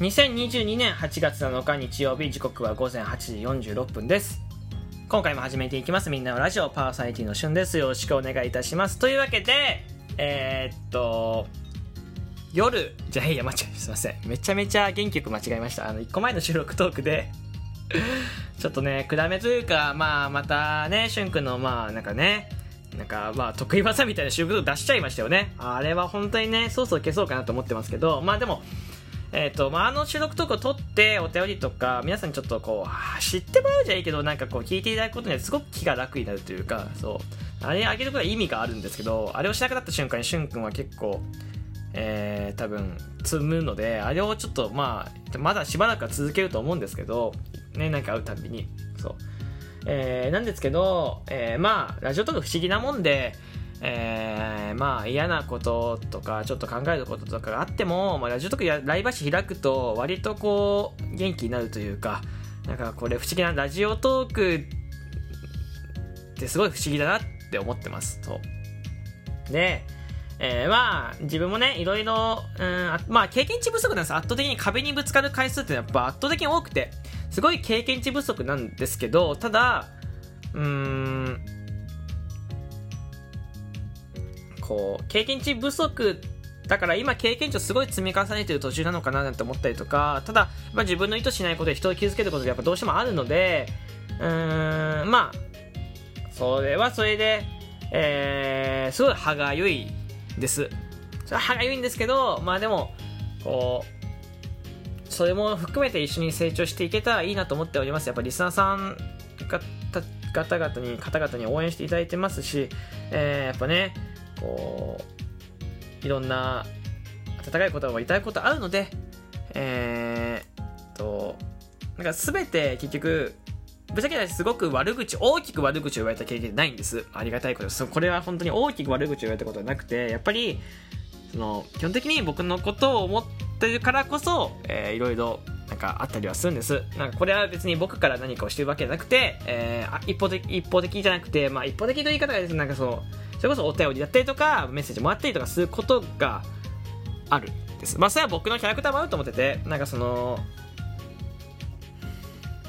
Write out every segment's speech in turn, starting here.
2022年8月7日日曜日時刻は午前8時46分です。今回も始めていきます。みんなのラジオパーソナリティのしゅんです。よろしくお願いいたします。というわけでえー、っと夜じゃあいや間違えすいません。めちゃめちゃ元気よく間違えました。あの1個前の収録トークで ちょっとね暗めというかまあまたねしゅんくんのまあなんかねなんかまあ得意技みたいな収録トーク出しちゃいましたよね。あれは本当にねそうそう消そうかなと思ってますけどまあでもえっ、ー、と、まあ、あの収録トークを撮って、お便りとか、皆さんにちょっとこう、知ってもらうじゃいいけど、なんかこう、聞いていただくことにはすごく気が楽になるというか、そう。あれあげることは意味があるんですけど、あれをしなくなった瞬間に、しゅんくんは結構、えー、多分、積むので、あれをちょっと、まあ、まだしばらくは続けると思うんですけど、ね、なんか会うたびに、そう。えー、なんですけど、えー、まあ、ラジオトーク不思議なもんで、えー、まあ嫌なこととかちょっと考えることとかがあっても、まあ、ラジオとかやライブ誌開くと割とこう元気になるというかなんかこれ不思議なラジオトークってすごい不思議だなって思ってますとでえー、まあ、自分もね、いろいろ、うん、まあ、経験値不足なんです。圧倒的に壁にぶつかる回数ってやっぱ圧倒的に多くて、すごい経験値不足なんですけど、ただ、うーん、こう経験値不足だから今経験値をすごい積み重ねてる途中なのかななんて思ったりとかただ、まあ、自分の意図しないことで人を傷つけることでやっぱどうしてもあるのでうーんまあそれはそれで、えー、すごい歯がゆいです。それは歯がゆいんですけどまあでもこうそれも含めて一緒に成長していけたらいいなと思っております。やっぱリスナーさん方々に方々に応援していただいてますし、えー、やっぱねこういろんな温かい言葉を言いたいことあるのでえー、となんか全て結局ぶっちゃけすごく悪口大きく悪口を言われた経験ないんですありがたいことですこれは本当に大きく悪口を言われたことはなくてやっぱりその基本的に僕のことを思ってるからこそ、えー、いろいろなんかあったりはするんです。なんかこれは別に僕から何かをしてるわけじゃなくて、えー、一方的、一方的じゃなくて、まあ一方的という言い方がですね、なんかそう、それこそお便りだったりとかメッセージもらったりとかすることがあるです。まあそれは僕のキャラクターもあると思っててなんかその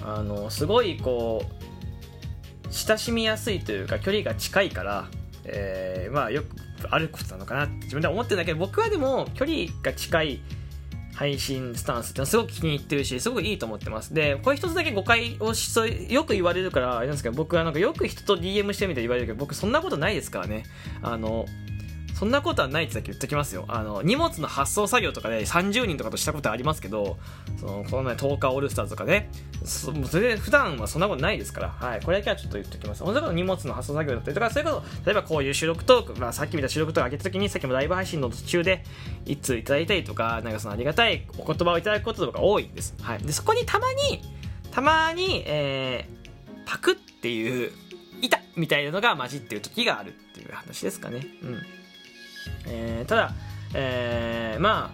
あのすごいこう親しみやすいというか距離が近いから、えー、まあよくあることなのかなって自分では思ってるんだけど僕はでも距離が近い配信スタンスってすごく気に入ってるし、すごくいいと思ってます。で、これ一つだけ誤解をしそう、よく言われるから、あれなんですけど、僕はなんかよく人と DM してみたい言われるけど、僕そんなことないですからね。あの、そんなことはないってだけ言っときますよ。あの、荷物の発送作業とかで30人とかとしたことありますけど、その、この前10日オールスターズとかね、そそれで普段はそんなことないですから、はい、これだけはちょっと言っときます。本当に荷物の発送作業だったりとか、それこそ、例えばこういう収録トーク、まあさっき見た収録トーク上げた時に、さっきもライブ配信の途中で、一通いただいたりとか、なんかそのありがたいお言葉をいただくこととか多いんです。はい。で、そこにたまに、たまに、えー、パクっていう、いたみたいなのが混じってる時があるっていう話ですかね。うん。えー、ただ、えー、ま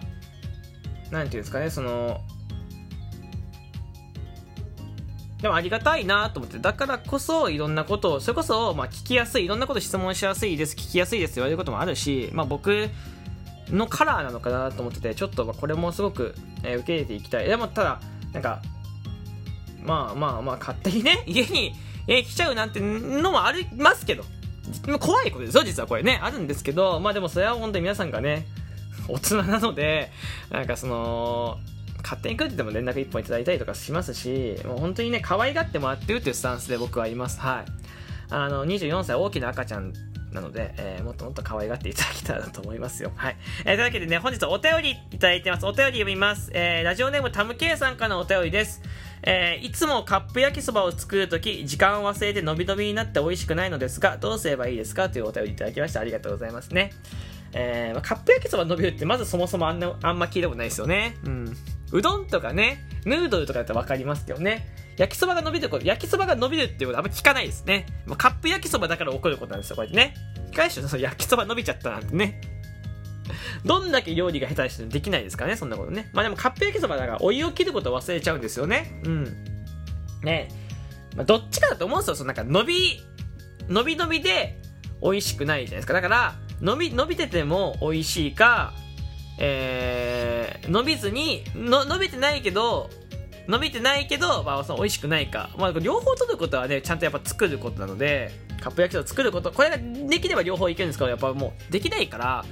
あ、なんていうんですかね、その、でもありがたいなと思って、だからこそいろんなことを、それこそ、まあ聞きやすい、いろんなこと質問しやすいです、聞きやすいですって言われることもあるし、まあ僕のカラーなのかなと思ってて、ちょっとこれもすごく、え、受け入れていきたい。でもただ、なんか、まあまあまあ勝手にね、家に、えー、来ちゃうなんてのもありますけど、怖いことですよ、実はこれね。あるんですけど、まあでもそれは本当に皆さんがね、大人なので、なんかその、勝手に来るって言っても連絡一本いただいたりとかしますし、もう本当にね、可愛がってもらってるっていうスタンスで僕はいます。はい。あの、24歳大きな赤ちゃんなので、えー、もっともっと可愛がっていただけたらと思いますよ。はい。えー、というわけでね、本日お便りいただいてます。お便り読みます。えー、ラジオネームタムケイさんからのお便りです。えー、いつもカップ焼きそばを作るとき、時間を忘れて伸び伸びになって美味しくないのですが、どうすればいいですかというお便りいただきました。ありがとうございますね。えー、カップ焼きそば伸びるってまずそもそもあんな、あんま聞いたことないですよね。うん。うどんとかね、ヌードルとかだったらわかりますけどね。焼きそばが伸びること、焼きそばが伸びるっていうことあんま聞かないですね。カップ焼きそばだから起こることなんですよ、こうやってね。返しその焼きそば伸びちゃったなんてね。どんだけ料理が下手してできないですかね、そんなことね。まあでもカップ焼きそばだからお湯を切ることを忘れちゃうんですよね。うん。ねまあ、どっちかだと思うんですよ。そのなんか伸び、伸び伸びで美味しくないじゃないですか。だから、伸び、伸びてても美味しいか、ええー伸びずにの伸びてないけど伸びてないけど、まあ、その美味しくないか、まあ、両方取ることはねちゃんとやっぱ作ることなのでカップ焼きそば作ることこれができれば両方いけるんですけどやっぱもうできないから、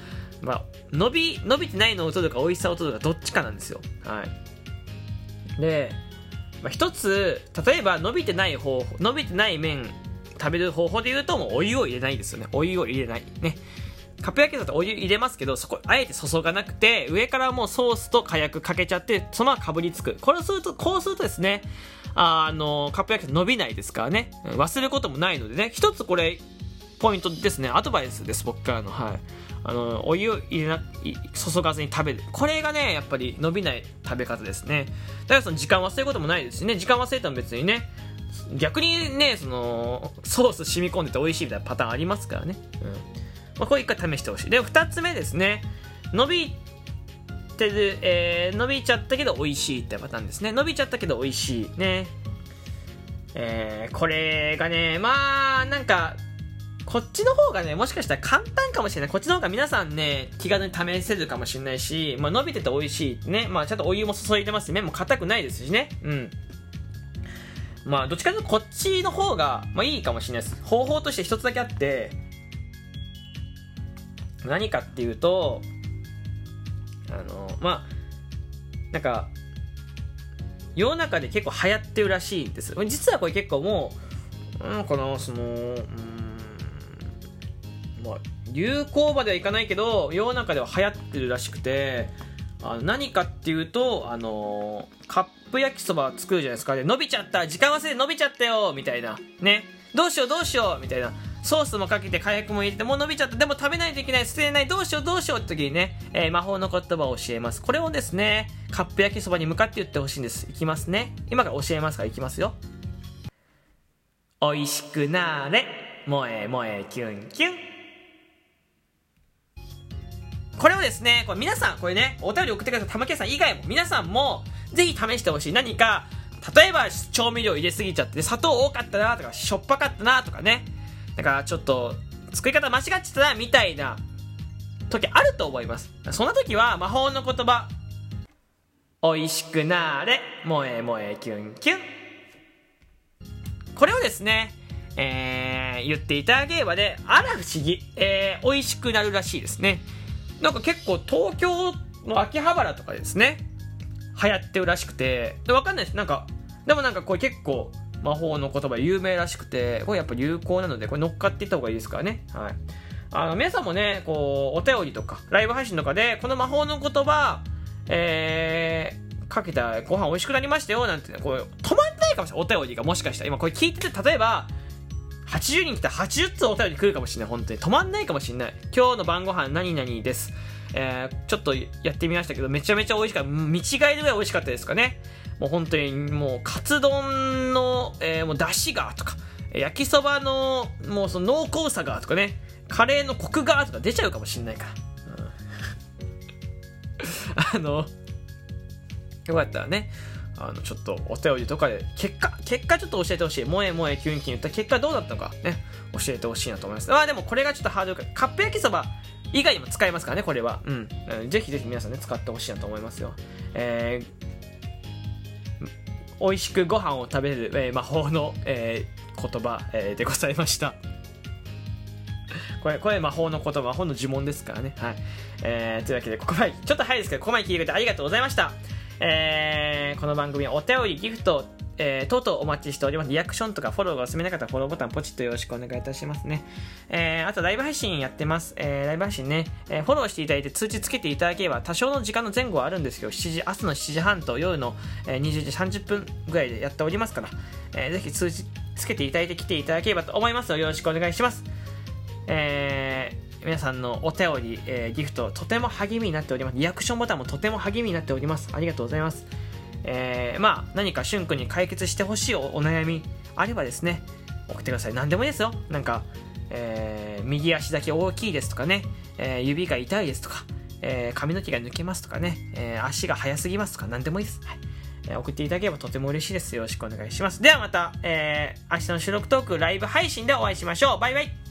まあ、伸び伸びてないのを取るか美味しさを取るかどっちかなんですよ。はい。で、まあ、一つ例えば伸びてない方法伸びてない麺食べる方法で言うともうお湯を入れないですよね。お湯を入れない。ね。カップ焼きそばってお湯入れますけどそこあえて注がなくて上からもうソースと火薬かけちゃってそのままかぶりつく。これするとこうするとですねあのカップ焼き伸びないですからね。忘れることもないのでね。一つこれポイントですね。アドバイスです僕からの。はい。あのお湯を入れな注がずに食べる。これがねやっぱり伸びない食べ方ですね。だからその時間忘れることもないですしね。時間忘れたら別にね逆にねそのソース染み込んでて美味しいみたいなパターンありますからね、うん。まあ、これ一回試してほしい。で2つ目ですね。伸びてる、えー伸びちゃったけど美味しいってパターンですね。伸びちゃったけど美味しいね。えーこれがねまあなんかこっちの方がね、もしかしたら簡単かもしれない。こっちの方が皆さんね、気軽に試せるかもしれないし、まあ伸びてて美味しい。ね。まあちゃんとお湯も注いでますし、麺も硬くないですしね。うん。まあどっちかというとこっちの方が、まあいいかもしれないです。方法として一つだけあって、何かっていうと、あの、まあ、なんか、世の中で結構流行ってるらしいんです。実はこれ結構もう、うん、この、その、うん、まあ、流行まではいかないけど世の中では流行ってるらしくてあの何かっていうとあのカップ焼きそば作るじゃないですか。で伸びちゃった時間忘れて伸びちゃったよみたいな。ね。どうしようどうしようみたいな。ソースもかけて火薬も入れてもう伸びちゃった。でも食べないといけない。捨てれない。どうしようどうしようって時にね、えー魔法の言葉を教えます。これをですねカップ焼きそばに向かって言ってほしいんです。いきますね。今から教えますからいきますよ。おいしくなれ。萌え萌えキュンキュン。ですね、これ皆さん、これね、お便り送ってください。玉木さん以外も、皆さんも、ぜひ試してほしい。何か、例えば、調味料入れすぎちゃって、砂糖多かったなとか、しょっぱかったなとかね。だから、ちょっと、作り方間違っちゃったな、みたいな、時あると思います。そんな時は、魔法の言葉、おいしくなれ、萌え萌えキュンキュン。これをですね、えー、言っていただければね、あら不思議、えー、美味しくなるらしいですね。なんか結構東京の秋葉原とかですね、流行ってるらしくて、でわかんないです。なんか、でもなんかこれ結構魔法の言葉有名らしくて、これやっぱ有効なので、これ乗っかっていった方がいいですからね。はい。あの、皆さんもね、こう、お便りとか、ライブ配信とかで、この魔法の言葉、えー、かけたご飯美味しくなりましたよ、なんてね、こう、止まんないかもしれない。お便りがもしかしたら。今これ聞いてて、例えば、80人来たら80つお便り来るかもしれない本当に。止まんないかもしれない。今日の晩ご飯何々です、えー、ちょっとやってみましたけどめちゃめちゃ美味しかった。見違えるぐらい美味しかったですかね。もう本当にもうカツ丼の、えー、もう出汁がとか焼きそばのもうその濃厚さがとかね。カレーのコクがとか出ちゃうかもしれないから、うん、あのよかったらねあのちょっとお便りとかで結果結果ちょっと教えてほしい。萌え萌えキュンキュン言った結果どうだったのかね。教えてほしいなと思います。まあでもこれがちょっとハードルかカップ焼きそば以外にも使えますからねこれは。うんぜひぜひ皆さんね使ってほしいなと思いますよ。えー、美味しくご飯を食べる、えー魔法の、えー言葉、えーでございました。これ、これ魔法の言葉、魔法の呪文ですからね。はい。えー、というわけで、ここまで、ちょっと早いですけど、ここまで聞いてくれてありがとうございました。えー、この番組はお便り、ギフト、えー、等々お待ちしております。リアクションとかフォローがお済みなかったらフォローボタンポチッとよろしくお願いいたしますね。えー、あとライブ配信やってます。えー、ライブ配信ね、えー、フォローしていただいて通知つけていただければ多少の時間の前後はあるんですけど、7時、朝の7時半と夜の、え、20時30分ぐらいでやっておりますから、えー、ぜひ通知つけていただいて来ていただければと思いますよろしくお願いします。えー、皆さんのお便り、えーギフトとても励みになっております。リアクションボタンもとても励みになっております。ありがとうございます。えーまあ何かしゅんくんに解決してほしいお悩みあればですね送ってください。何でもいいですよ。なんか、えー右足だけ大きいですとかね、えー指が痛いですとか、えー髪の毛が抜けますとかね、えー足が速すぎますとか。何でもいいです、はい。え送っていただければとても嬉しいです。よろしくお願いします。ではまた、えー明日の収録トークライブ配信でお会いしましょう。バイバイ。